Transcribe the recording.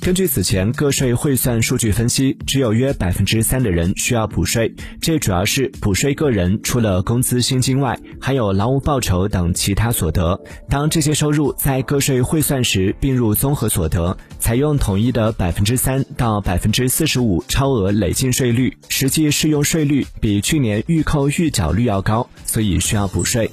根据此前个税汇算数据分析只有约百分之三的人需要补税。这主要是补税个人除了工资薪金外还有劳务报酬等其他所得。当这些收入在个税汇算时并入综合所得采用统一的百分之三到百分之四十五超额累进税率实际适用税率比去年预扣预缴率要高所以需要补税。